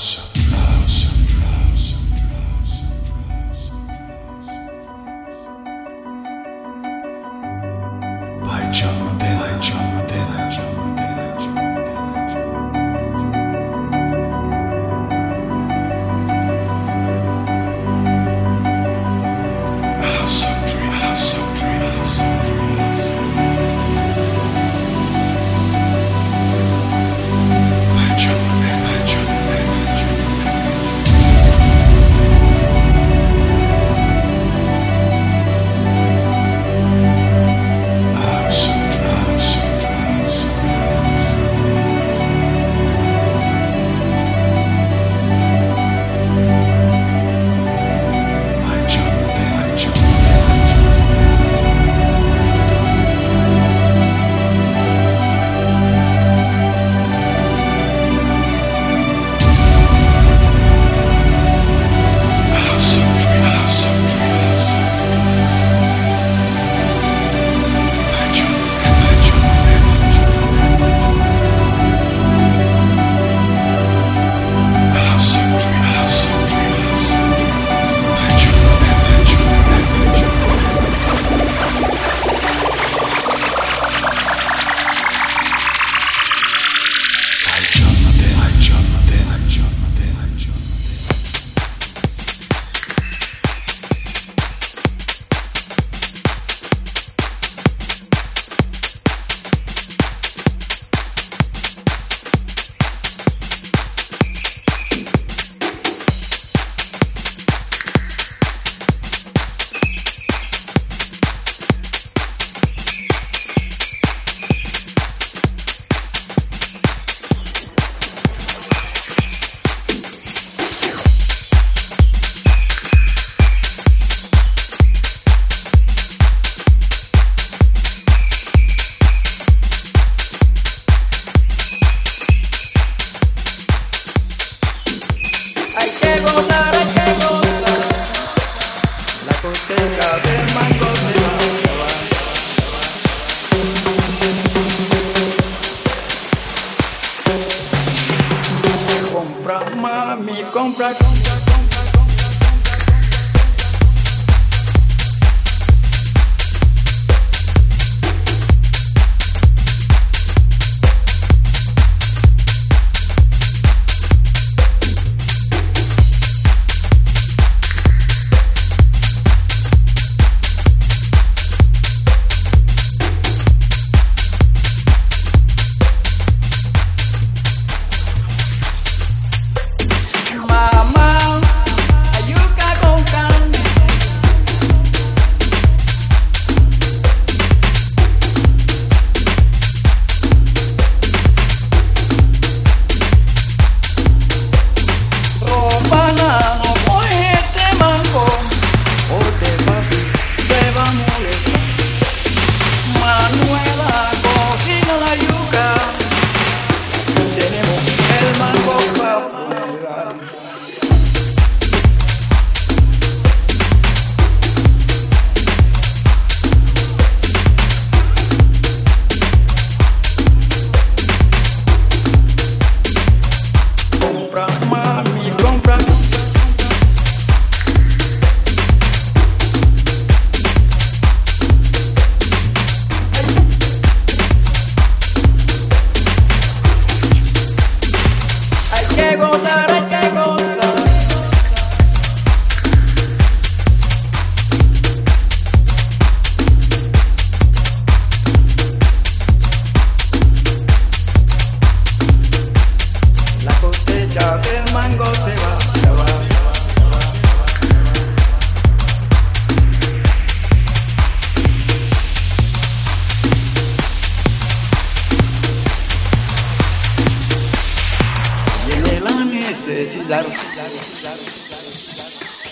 house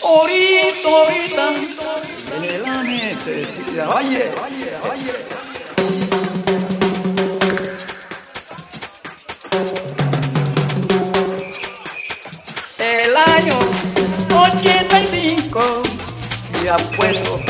Orito, ahorita, de la necesidad. Oye, oye. El año 85 se puesto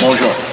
Bonjour.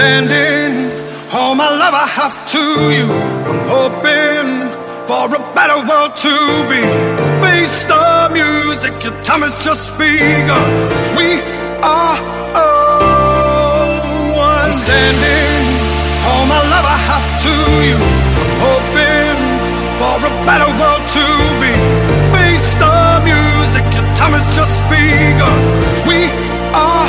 Sending all my love I have to you. I'm hoping for a better world to be. Face the music, your time has just begun. 'Cause we are all one. Sending all my love I have to you. I'm hoping for a better world to be. Face the music, your time has just begun. 'Cause we are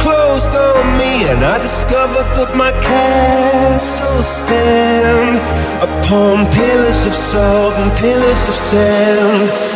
closed on me, and I discovered that my castle stand upon pillars of salt and pillars of sand.